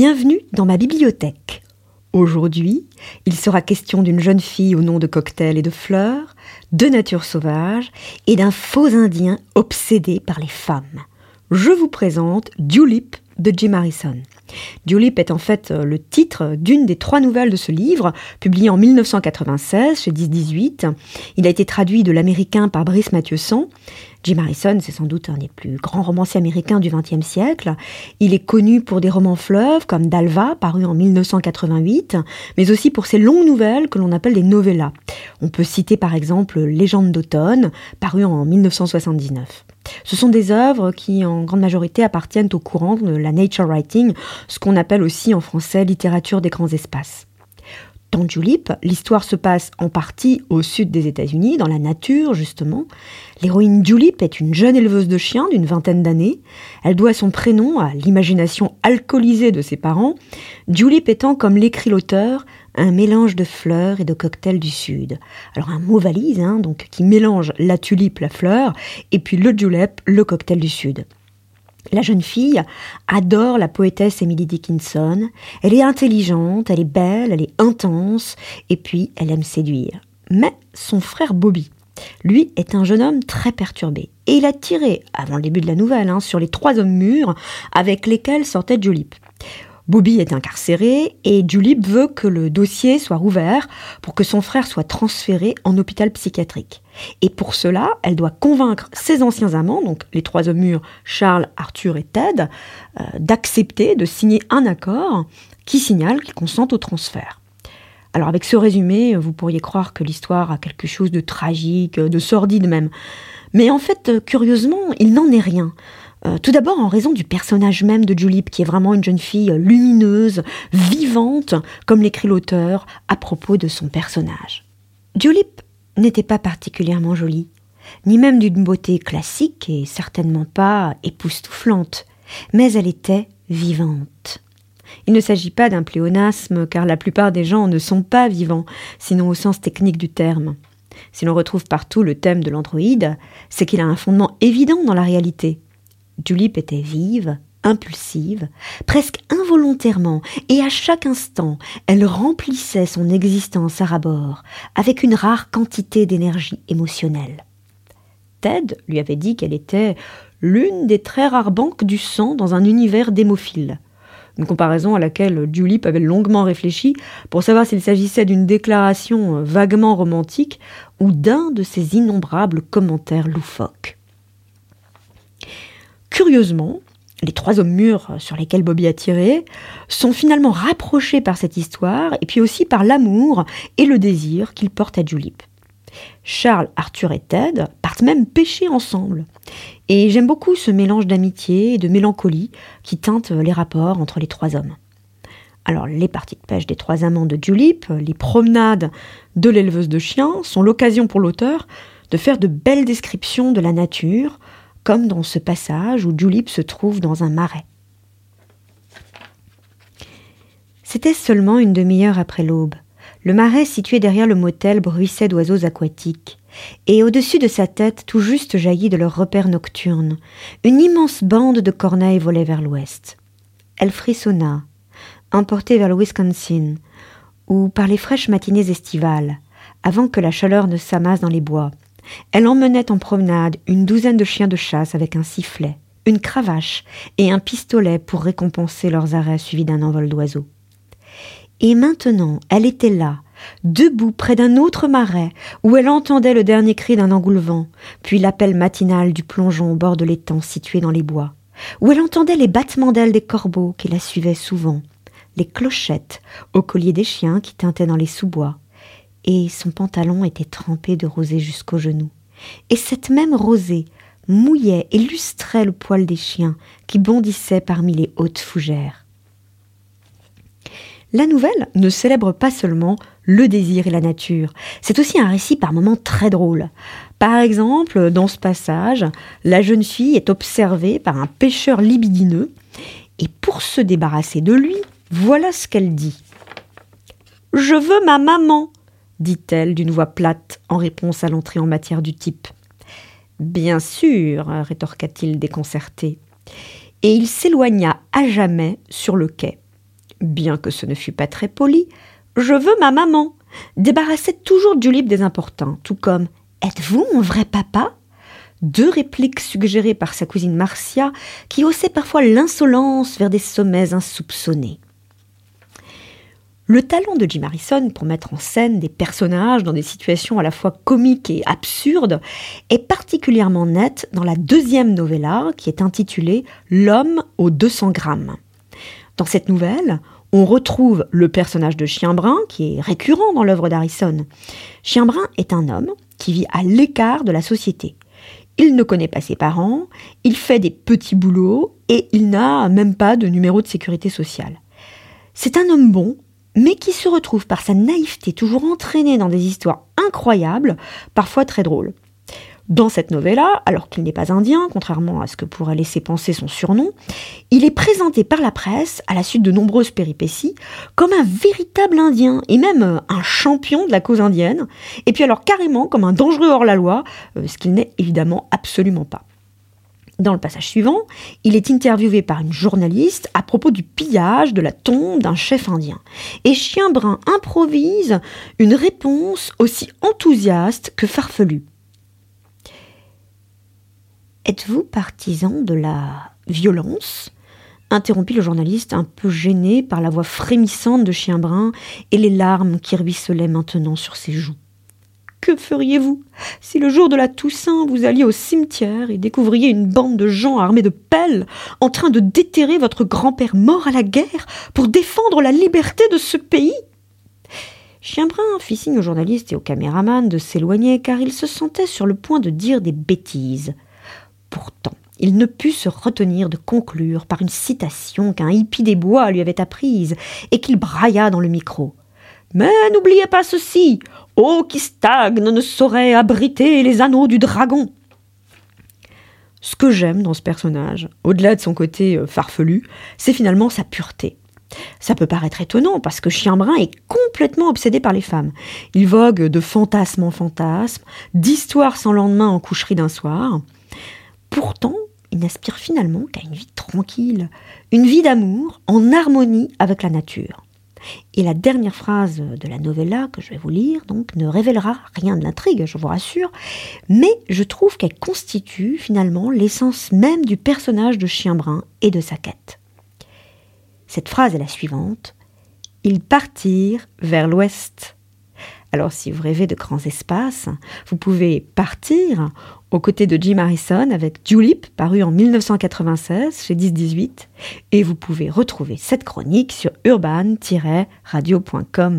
Bienvenue dans ma bibliothèque. Aujourd'hui, il sera question d'une jeune fille au nom de cocktail et de fleurs, de nature sauvage et d'un faux indien obsédé par les femmes. Je vous présente Dulip de Jim Harrison. Dulip est en fait euh, le titre d'une des trois nouvelles de ce livre, publié en 1996 chez 1018. Il a été traduit de l'américain par Brice Mathieuson. Jim Harrison, c'est sans doute un des plus grands romanciers américains du XXe siècle. Il est connu pour des romans fleuves comme Dalva, paru en 1988, mais aussi pour ses longues nouvelles que l'on appelle des novellas. On peut citer par exemple Légende d'automne, paru en 1979. Ce sont des œuvres qui, en grande majorité, appartiennent au courant de la nature writing, ce qu'on appelle aussi en français littérature des grands espaces. Dans Julip, l'histoire se passe en partie au sud des États-Unis, dans la nature justement. L'héroïne Julip est une jeune éleveuse de chiens d'une vingtaine d'années. Elle doit son prénom à l'imagination alcoolisée de ses parents, Julip étant, comme l'écrit l'auteur, un mélange de fleurs et de cocktails du sud. Alors un mot valise, hein, donc qui mélange la tulipe, la fleur, et puis le julep, le cocktail du sud. La jeune fille adore la poétesse Emily Dickinson. Elle est intelligente, elle est belle, elle est intense, et puis elle aime séduire. Mais son frère Bobby, lui, est un jeune homme très perturbé. Et il a tiré, avant le début de la nouvelle, hein, sur les trois hommes mûrs avec lesquels sortait Julip. Bobby est incarcéré et Julip veut que le dossier soit rouvert pour que son frère soit transféré en hôpital psychiatrique. Et pour cela, elle doit convaincre ses anciens amants, donc les trois hommes mûrs, Charles, Arthur et Ted, euh, d'accepter de signer un accord qui signale qu'ils consentent au transfert. Alors avec ce résumé, vous pourriez croire que l'histoire a quelque chose de tragique, de sordide même. Mais en fait, curieusement, il n'en est rien. Euh, tout d'abord en raison du personnage même de Julip, qui est vraiment une jeune fille lumineuse, vivante, comme l'écrit l'auteur à propos de son personnage. Julip n'était pas particulièrement jolie, ni même d'une beauté classique et certainement pas époustouflante, mais elle était vivante. Il ne s'agit pas d'un pléonasme, car la plupart des gens ne sont pas vivants, sinon au sens technique du terme. Si l'on retrouve partout le thème de l'androïde, c'est qu'il a un fondement évident dans la réalité. Julip était vive, impulsive, presque involontairement, et à chaque instant, elle remplissait son existence à rabord, avec une rare quantité d'énergie émotionnelle. Ted lui avait dit qu'elle était l'une des très rares banques du sang dans un univers d'hémophiles. Une comparaison à laquelle Julip avait longuement réfléchi pour savoir s'il s'agissait d'une déclaration vaguement romantique ou d'un de ses innombrables commentaires loufoques. Curieusement, les trois hommes mûrs sur lesquels Bobby a tiré sont finalement rapprochés par cette histoire et puis aussi par l'amour et le désir qu'il porte à Julip. Charles, Arthur et Ted partent même pêcher ensemble. Et j'aime beaucoup ce mélange d'amitié et de mélancolie qui teinte les rapports entre les trois hommes. Alors, les parties de pêche des trois amants de Julip, les promenades de l'éleveuse de chiens sont l'occasion pour l'auteur de faire de belles descriptions de la nature, comme dans ce passage où Julip se trouve dans un marais. C'était seulement une demi-heure après l'aube. Le marais situé derrière le motel bruissait d'oiseaux aquatiques, et au-dessus de sa tête, tout juste jaillit de leur repère nocturne, une immense bande de corneilles volait vers l'ouest. Elle frissonna, emportée vers le Wisconsin, ou par les fraîches matinées estivales, avant que la chaleur ne s'amasse dans les bois, elle emmenait en promenade une douzaine de chiens de chasse avec un sifflet, une cravache et un pistolet pour récompenser leurs arrêts suivis d'un envol d'oiseaux. Et maintenant, elle était là, debout près d'un autre marais, où elle entendait le dernier cri d'un engoulevent, puis l'appel matinal du plongeon au bord de l'étang situé dans les bois, où elle entendait les battements d'ailes des corbeaux qui la suivaient souvent, les clochettes au collier des chiens qui tintaient dans les sous-bois, et son pantalon était trempé de rosée jusqu'aux genoux. Et cette même rosée mouillait et lustrait le poil des chiens qui bondissaient parmi les hautes fougères. La nouvelle ne célèbre pas seulement le désir et la nature, c'est aussi un récit par moments très drôle. Par exemple, dans ce passage, la jeune fille est observée par un pêcheur libidineux, et pour se débarrasser de lui, voilà ce qu'elle dit. Je veux ma maman, dit-elle d'une voix plate en réponse à l'entrée en matière du type. Bien sûr, rétorqua-t-il déconcerté. Et il s'éloigna à jamais sur le quai. bien que ce ne fût pas très poli, Je veux ma maman, débarrassait toujours Julip des importuns, tout comme Êtes-vous mon vrai papa? Deux répliques suggérées par sa cousine Marcia, qui haussait parfois l'insolence vers des sommets insoupçonnés. Le talent de Jim Harrison pour mettre en scène des personnages dans des situations à la fois comiques et absurdes est particulièrement net dans la deuxième novella qui est intitulée L'homme aux 200 grammes. Dans cette nouvelle, on retrouve le personnage de Chien Brun qui est récurrent dans l'œuvre d'Harrison. Chien Brun est un homme qui vit à l'écart de la société. Il ne connaît pas ses parents, il fait des petits boulots et il n'a même pas de numéro de sécurité sociale. C'est un homme bon, mais qui se retrouve par sa naïveté toujours entraîné dans des histoires incroyables, parfois très drôles. Dans cette novella, alors qu'il n'est pas indien, contrairement à ce que pourrait laisser penser son surnom, il est présenté par la presse, à la suite de nombreuses péripéties, comme un véritable indien, et même un champion de la cause indienne, et puis alors carrément comme un dangereux hors la loi, euh, ce qu'il n'est évidemment absolument pas. Dans le passage suivant, il est interviewé par une journaliste à propos du pillage de la tombe d'un chef indien. Et Chien Brun improvise une réponse aussi enthousiaste que farfelue. Êtes-vous partisan de la violence? interrompit le journaliste, un peu gêné par la voix frémissante de Chien Brun et les larmes qui ruisselaient maintenant sur ses joues. Que feriez-vous si le jour de la Toussaint vous alliez au cimetière et découvriez une bande de gens armés de pelles en train de déterrer votre grand-père mort à la guerre pour défendre la liberté de ce pays? Chienbrun fit signe au journaliste et au caméraman de s'éloigner car il se sentait sur le point de dire des bêtises. Pourtant, il ne put se retenir de conclure par une citation qu'un hippie des bois lui avait apprise et qu'il brailla dans le micro. Mais n'oubliez pas ceci, eau qui stagne ne saurait abriter les anneaux du dragon. Ce que j'aime dans ce personnage, au-delà de son côté euh, farfelu, c'est finalement sa pureté. Ça peut paraître étonnant parce que Chien Brun est complètement obsédé par les femmes. Il vogue de fantasme en fantasme, d'histoire sans lendemain en coucherie d'un soir. Pourtant, il n'aspire finalement qu'à une vie tranquille, une vie d'amour en harmonie avec la nature. Et la dernière phrase de la novella que je vais vous lire donc ne révélera rien de l'intrigue, je vous rassure, mais je trouve qu'elle constitue finalement l'essence même du personnage de Chien Brun et de sa quête. Cette phrase est la suivante Ils partirent vers l'ouest. Alors si vous rêvez de grands espaces, vous pouvez partir aux côtés de Jim Harrison avec Julep, paru en 1996 chez 1018, et vous pouvez retrouver cette chronique sur urban-radio.com.